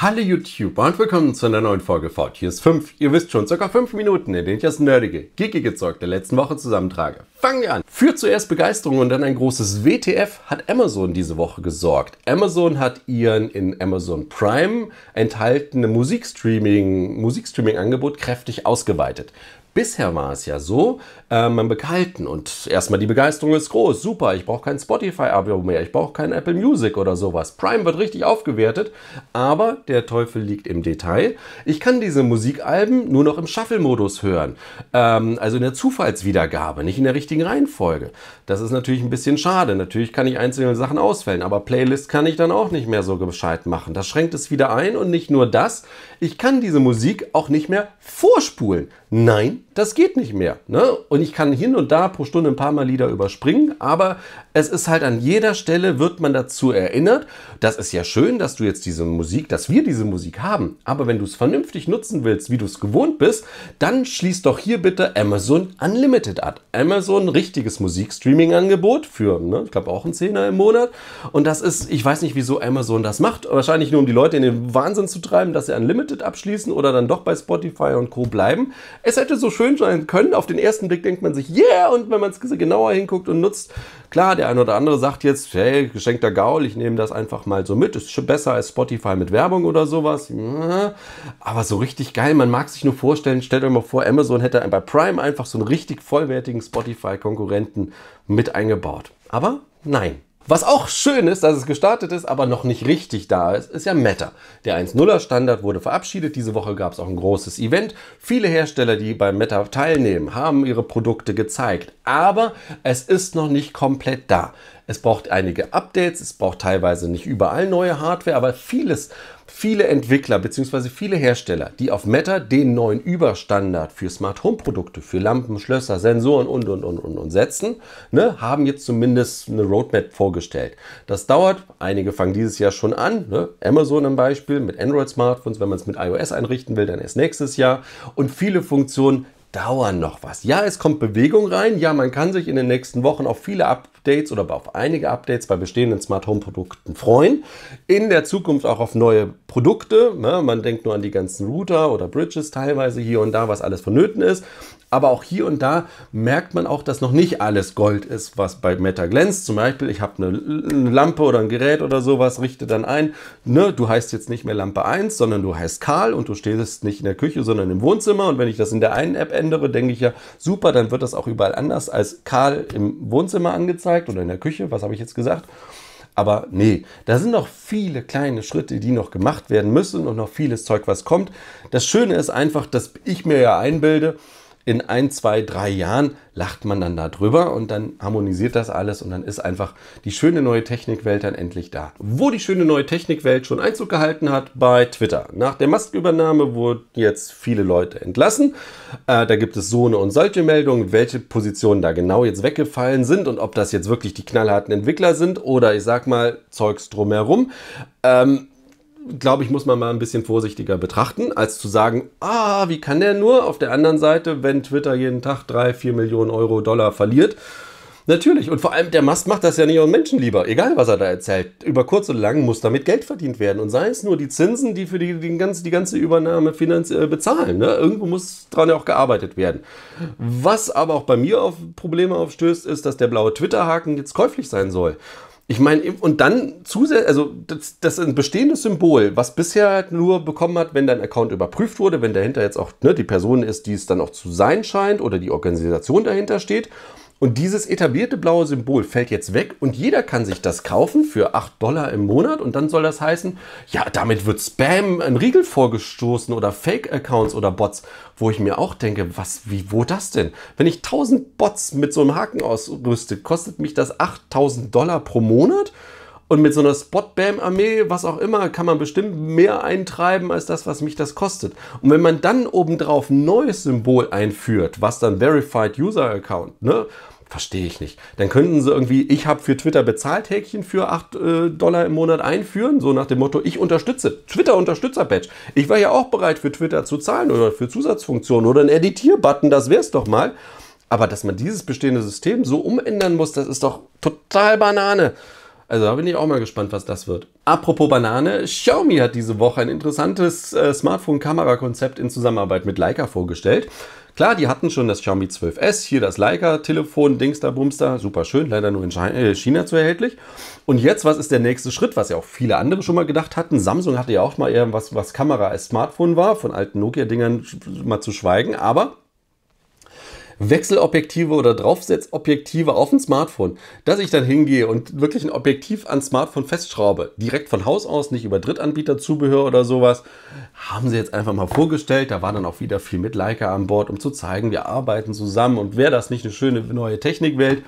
Hallo YouTube und willkommen zu einer neuen Folge von Hier ist 5. Ihr wisst schon, circa 5 Minuten, in denen ich das nerdige, geekige Zeug der letzten Woche zusammentrage. Fangen wir an! Für zuerst Begeisterung und dann ein großes WTF hat Amazon diese Woche gesorgt. Amazon hat ihren in Amazon Prime enthaltene Musikstreaming, Musikstreaming-Angebot kräftig ausgeweitet. Bisher war es ja so, äh, man bekalten und erstmal die Begeisterung ist groß, super, ich brauche kein Spotify-Abo mehr, ich brauche kein Apple Music oder sowas. Prime wird richtig aufgewertet, aber der Teufel liegt im Detail. Ich kann diese Musikalben nur noch im Shuffle-Modus hören, ähm, also in der Zufallswiedergabe, nicht in der richtigen Reihenfolge. Das ist natürlich ein bisschen schade. Natürlich kann ich einzelne Sachen auswählen, aber Playlist kann ich dann auch nicht mehr so gescheit machen. Das schränkt es wieder ein und nicht nur das, ich kann diese Musik auch nicht mehr vorspulen. Nein, das geht nicht mehr. Ne? Und ich kann hin und da pro Stunde ein paar Mal Lieder überspringen, aber es ist halt an jeder Stelle wird man dazu erinnert. Das ist ja schön, dass du jetzt diese Musik, dass wir diese Musik haben. Aber wenn du es vernünftig nutzen willst, wie du es gewohnt bist, dann schließ doch hier bitte Amazon Unlimited ab. Amazon richtiges Musikstreaming-Angebot für, ne, ich glaube auch ein Zehner im Monat. Und das ist, ich weiß nicht, wieso Amazon das macht. Wahrscheinlich nur, um die Leute in den Wahnsinn zu treiben, dass sie Unlimited abschließen oder dann doch bei Spotify und Co. bleiben. Es hätte so schön sein können. Auf den ersten Blick denkt man sich, yeah, und wenn man es genauer hinguckt und nutzt, klar, der eine oder andere sagt jetzt, hey, geschenkter Gaul, ich nehme das einfach mal so mit. Ist schon besser als Spotify mit Werbung oder sowas. Aber so richtig geil, man mag sich nur vorstellen, stellt euch mal vor, Amazon hätte bei Prime einfach so einen richtig vollwertigen Spotify-Konkurrenten mit eingebaut. Aber nein, was auch schön ist, dass es gestartet ist, aber noch nicht richtig da ist, ist ja Meta. Der 1.0er Standard wurde verabschiedet. Diese Woche gab es auch ein großes Event. Viele Hersteller, die beim Meta teilnehmen, haben ihre Produkte gezeigt. Aber es ist noch nicht komplett da. Es braucht einige Updates, es braucht teilweise nicht überall neue Hardware, aber vieles, viele Entwickler bzw. viele Hersteller, die auf Meta den neuen Überstandard für Smart Home Produkte, für Lampen, Schlösser, Sensoren und und und und, und setzen, ne, haben jetzt zumindest eine Roadmap vorgestellt. Das dauert, einige fangen dieses Jahr schon an, ne? Amazon ein Beispiel mit Android Smartphones, wenn man es mit iOS einrichten will, dann erst nächstes Jahr und viele Funktionen dauern noch was. Ja, es kommt Bewegung rein. Ja, man kann sich in den nächsten Wochen auf viele Updates oder auf einige Updates bei bestehenden Smart Home Produkten freuen. In der Zukunft auch auf neue Produkte. Ja, man denkt nur an die ganzen Router oder Bridges teilweise hier und da, was alles vonnöten ist. Aber auch hier und da merkt man auch, dass noch nicht alles Gold ist, was bei Meta glänzt. Zum Beispiel, ich habe eine Lampe oder ein Gerät oder sowas, richte dann ein, ne, du heißt jetzt nicht mehr Lampe 1, sondern du heißt Karl und du stehst nicht in der Küche, sondern im Wohnzimmer. Und wenn ich das in der einen App ändere, denke ich ja, super, dann wird das auch überall anders als Karl im Wohnzimmer angezeigt oder in der Küche. Was habe ich jetzt gesagt? Aber nee, da sind noch viele kleine Schritte, die noch gemacht werden müssen und noch vieles Zeug, was kommt. Das Schöne ist einfach, dass ich mir ja einbilde, in ein, zwei, drei Jahren lacht man dann darüber und dann harmonisiert das alles und dann ist einfach die schöne neue Technikwelt dann endlich da. Wo die schöne neue Technikwelt schon Einzug gehalten hat, bei Twitter. Nach der Maskenübernahme wurden jetzt viele Leute entlassen. Äh, da gibt es so eine und solche Meldungen, welche Positionen da genau jetzt weggefallen sind und ob das jetzt wirklich die knallharten Entwickler sind oder ich sag mal Zeugs drumherum. Ähm, glaube ich, muss man mal ein bisschen vorsichtiger betrachten, als zu sagen, ah, wie kann der nur? Auf der anderen Seite, wenn Twitter jeden Tag drei, vier Millionen Euro, Dollar verliert, Natürlich. Und vor allem der Mast macht das ja nicht aus Menschenlieber. Egal, was er da erzählt. Über kurz oder lang muss damit Geld verdient werden. Und sei es nur die Zinsen, die für die, die, ganze, die ganze Übernahme finanziell bezahlen. Ne? Irgendwo muss dran ja auch gearbeitet werden. Was aber auch bei mir auf Probleme aufstößt, ist, dass der blaue Twitter-Haken jetzt käuflich sein soll. Ich meine, und dann zusätzlich, also das, das ist ein bestehendes Symbol, was bisher halt nur bekommen hat, wenn dein Account überprüft wurde, wenn dahinter jetzt auch ne, die Person ist, die es dann auch zu sein scheint oder die Organisation dahinter steht. Und dieses etablierte blaue Symbol fällt jetzt weg und jeder kann sich das kaufen für 8 Dollar im Monat und dann soll das heißen, ja, damit wird Spam ein Riegel vorgestoßen oder Fake-Accounts oder Bots, wo ich mir auch denke, was, wie, wo das denn? Wenn ich 1000 Bots mit so einem Haken ausrüste, kostet mich das 8000 Dollar pro Monat? Und mit so einer Spot-Bam-Armee, was auch immer, kann man bestimmt mehr eintreiben als das, was mich das kostet. Und wenn man dann obendrauf ein neues Symbol einführt, was dann Verified User Account, ne? Verstehe ich nicht. Dann könnten sie irgendwie, ich habe für Twitter bezahlt Häkchen für 8 äh, Dollar im Monat einführen, so nach dem Motto, ich unterstütze. Twitter-Unterstützer-Badge. Ich war ja auch bereit für Twitter zu zahlen oder für Zusatzfunktionen oder ein Editier-Button, das wäre es doch mal. Aber dass man dieses bestehende System so umändern muss, das ist doch total Banane. Also da bin ich auch mal gespannt, was das wird. Apropos Banane, Xiaomi hat diese Woche ein interessantes äh, Smartphone-Kamerakonzept in Zusammenarbeit mit Leica vorgestellt. Klar, die hatten schon das Xiaomi 12S, hier das Leica-Telefon, Dingster, Bumster, super schön, leider nur in äh, China zu erhältlich. Und jetzt, was ist der nächste Schritt, was ja auch viele andere schon mal gedacht hatten? Samsung hatte ja auch mal eher was, was Kamera als Smartphone war, von alten Nokia-Dingern mal zu schweigen, aber Wechselobjektive oder Draufsetzobjektive auf ein Smartphone, dass ich dann hingehe und wirklich ein Objektiv ans Smartphone festschraube, direkt von Haus aus, nicht über Drittanbieterzubehör oder sowas, haben sie jetzt einfach mal vorgestellt. Da war dann auch wieder viel mit Leica an Bord, um zu zeigen, wir arbeiten zusammen und wäre das nicht eine schöne neue Technikwelt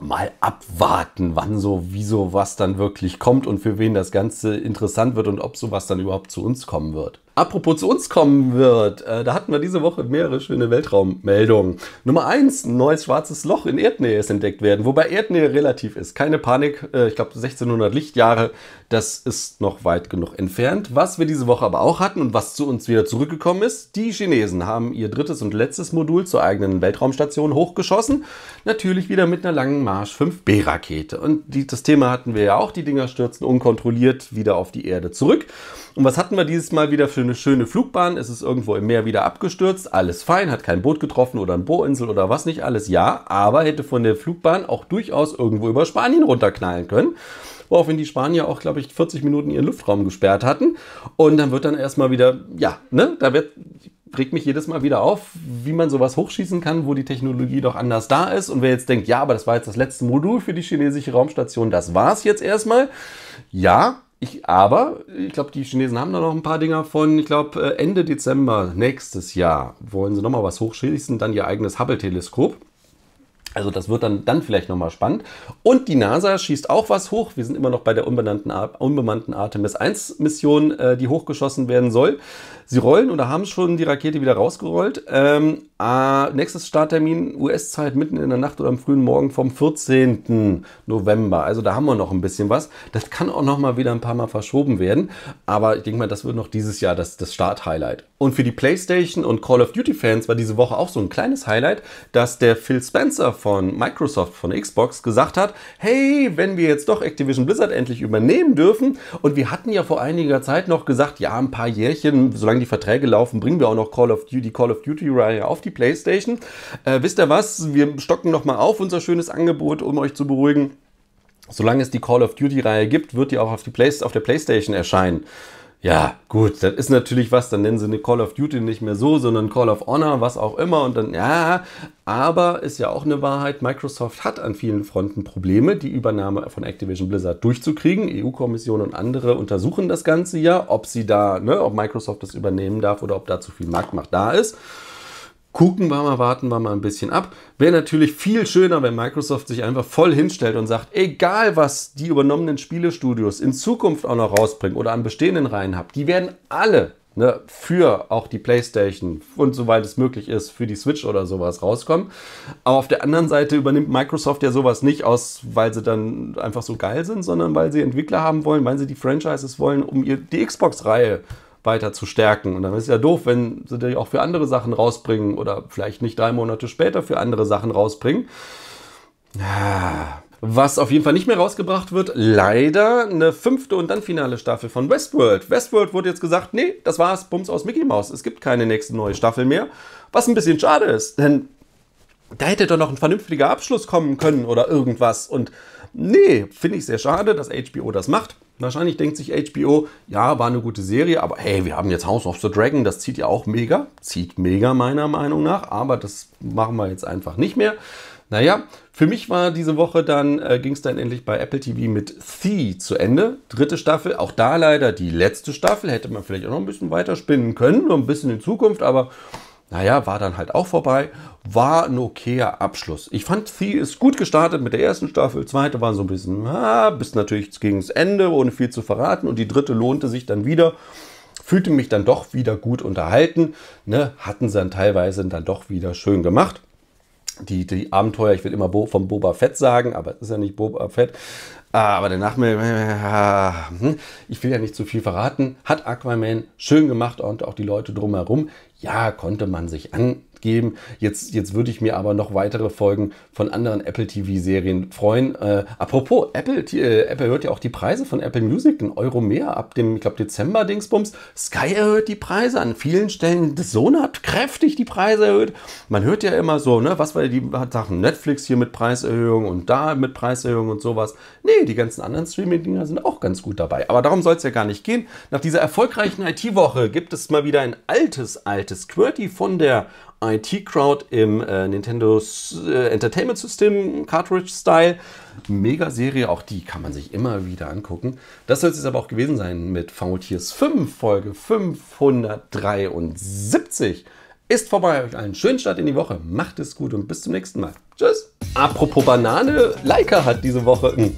mal abwarten, wann so, wieso was dann wirklich kommt und für wen das Ganze interessant wird und ob sowas dann überhaupt zu uns kommen wird. Apropos zu uns kommen wird, äh, da hatten wir diese Woche mehrere schöne Weltraummeldungen. Nummer eins: ein neues schwarzes Loch in Erdnähe ist entdeckt werden, wobei Erdnähe relativ ist. Keine Panik, äh, ich glaube 1600 Lichtjahre, das ist noch weit genug entfernt. Was wir diese Woche aber auch hatten und was zu uns wieder zurückgekommen ist, die Chinesen haben ihr drittes und letztes Modul zur eigenen Weltraumstation hochgeschossen. Natürlich wieder mit einer langen Marsch 5B-Rakete. Und die, das Thema hatten wir ja auch, die Dinger stürzen unkontrolliert wieder auf die Erde zurück. Und was hatten wir dieses Mal wieder für eine schöne Flugbahn? Es ist irgendwo im Meer wieder abgestürzt. Alles fein, hat kein Boot getroffen oder eine Bohrinsel oder was nicht alles. Ja, aber hätte von der Flugbahn auch durchaus irgendwo über Spanien runterknallen können. Woraufhin die Spanier auch, glaube ich, 40 Minuten ihren Luftraum gesperrt hatten. Und dann wird dann erstmal wieder, ja, ne, da wird regt mich jedes Mal wieder auf, wie man sowas hochschießen kann, wo die Technologie doch anders da ist. Und wer jetzt denkt, ja, aber das war jetzt das letzte Modul für die chinesische Raumstation, das war es jetzt erstmal. Ja, ich, aber ich glaube, die Chinesen haben da noch ein paar Dinger von, ich glaube, äh, Ende Dezember nächstes Jahr wollen sie nochmal was hochschießen, dann ihr eigenes Hubble-Teleskop. Also das wird dann, dann vielleicht nochmal spannend. Und die NASA schießt auch was hoch. Wir sind immer noch bei der unbenannten, unbemannten Artemis 1 Mission, äh, die hochgeschossen werden soll. Sie rollen oder haben schon die Rakete wieder rausgerollt. Ähm, äh, nächstes Starttermin US-Zeit mitten in der Nacht oder am frühen Morgen vom 14. November. Also da haben wir noch ein bisschen was. Das kann auch noch mal wieder ein paar Mal verschoben werden. Aber ich denke mal, das wird noch dieses Jahr das, das Start-Highlight. Und für die PlayStation und Call of Duty-Fans war diese Woche auch so ein kleines Highlight, dass der Phil Spencer von Microsoft, von Xbox, gesagt hat, hey, wenn wir jetzt doch Activision Blizzard endlich übernehmen dürfen und wir hatten ja vor einiger Zeit noch gesagt, ja, ein paar Jährchen, solange die Verträge laufen, bringen wir auch noch Call of Duty, Call of Duty-Reihe auf die PlayStation. Äh, wisst ihr was? Wir stocken nochmal auf unser schönes Angebot, um euch zu beruhigen. Solange es die Call of Duty-Reihe gibt, wird die auch auf, die Play auf der PlayStation erscheinen. Ja, gut, das ist natürlich was, dann nennen sie eine Call of Duty nicht mehr so, sondern Call of Honor, was auch immer und dann, ja, aber ist ja auch eine Wahrheit, Microsoft hat an vielen Fronten Probleme, die Übernahme von Activision Blizzard durchzukriegen. EU-Kommission und andere untersuchen das Ganze ja, ob sie da, ne, ob Microsoft das übernehmen darf oder ob da zu viel Marktmacht da ist. Gucken wir mal, warten wir mal ein bisschen ab. Wäre natürlich viel schöner, wenn Microsoft sich einfach voll hinstellt und sagt, egal was die übernommenen Spielestudios in Zukunft auch noch rausbringen oder an bestehenden Reihen habt, die werden alle ne, für auch die PlayStation und soweit es möglich ist, für die Switch oder sowas rauskommen. Aber auf der anderen Seite übernimmt Microsoft ja sowas nicht aus, weil sie dann einfach so geil sind, sondern weil sie Entwickler haben wollen, weil sie die Franchises wollen, um ihr, die Xbox-Reihe weiter zu stärken. Und dann ist es ja doof, wenn sie die auch für andere Sachen rausbringen oder vielleicht nicht drei Monate später für andere Sachen rausbringen. Was auf jeden Fall nicht mehr rausgebracht wird, leider eine fünfte und dann finale Staffel von Westworld. Westworld wurde jetzt gesagt, nee, das war's, Bums aus Mickey Mouse. Es gibt keine nächste neue Staffel mehr. Was ein bisschen schade ist, denn da hätte doch noch ein vernünftiger Abschluss kommen können oder irgendwas. Und nee, finde ich sehr schade, dass HBO das macht. Wahrscheinlich denkt sich HBO, ja, war eine gute Serie, aber hey, wir haben jetzt House of the Dragon, das zieht ja auch mega. Zieht mega meiner Meinung nach, aber das machen wir jetzt einfach nicht mehr. Naja, für mich war diese Woche dann, äh, ging es dann endlich bei Apple TV mit The zu Ende. Dritte Staffel, auch da leider die letzte Staffel. Hätte man vielleicht auch noch ein bisschen weiter spinnen können, noch ein bisschen in Zukunft, aber naja, war dann halt auch vorbei. War ein okayer Abschluss. Ich fand, The ist gut gestartet mit der ersten Staffel. Zweite war so ein bisschen, ah, bis natürlich gegen das Ende, ohne viel zu verraten. Und die dritte lohnte sich dann wieder. Fühlte mich dann doch wieder gut unterhalten. Ne? Hatten sie dann teilweise dann doch wieder schön gemacht die, die Abenteuer, ich will immer Bo, vom Boba Fett sagen, aber es ist ja nicht Boba Fett. Ah, aber der Nachmittag, hm, ich will ja nicht zu viel verraten, hat Aquaman schön gemacht und auch die Leute drumherum. Ja, konnte man sich an, geben. Jetzt, jetzt würde ich mir aber noch weitere Folgen von anderen Apple TV-Serien freuen. Äh, apropos, Apple, äh, Apple hört ja auch die Preise von Apple Music, ein Euro mehr ab dem, ich glaube, Dezember-Dingsbums. Sky erhöht die Preise an vielen Stellen. The Zone hat kräftig die Preise erhöht. Man hört ja immer so, ne, was war die Sachen? Netflix hier mit Preiserhöhung und da mit Preiserhöhung und sowas. Nee, die ganzen anderen Streaming-Dinger sind auch ganz gut dabei. Aber darum soll es ja gar nicht gehen. Nach dieser erfolgreichen IT-Woche gibt es mal wieder ein altes, altes QWERTY von der IT-Crowd im äh, Nintendo äh, Entertainment System Cartridge Style. Mega-Serie, auch die kann man sich immer wieder angucken. Das soll es aber auch gewesen sein mit Faultiers 5, Folge 573. Ist vorbei. Euch einen schönen Start in die Woche. Macht es gut und bis zum nächsten Mal. Tschüss. Apropos Banane, Leica hat diese Woche. Mh,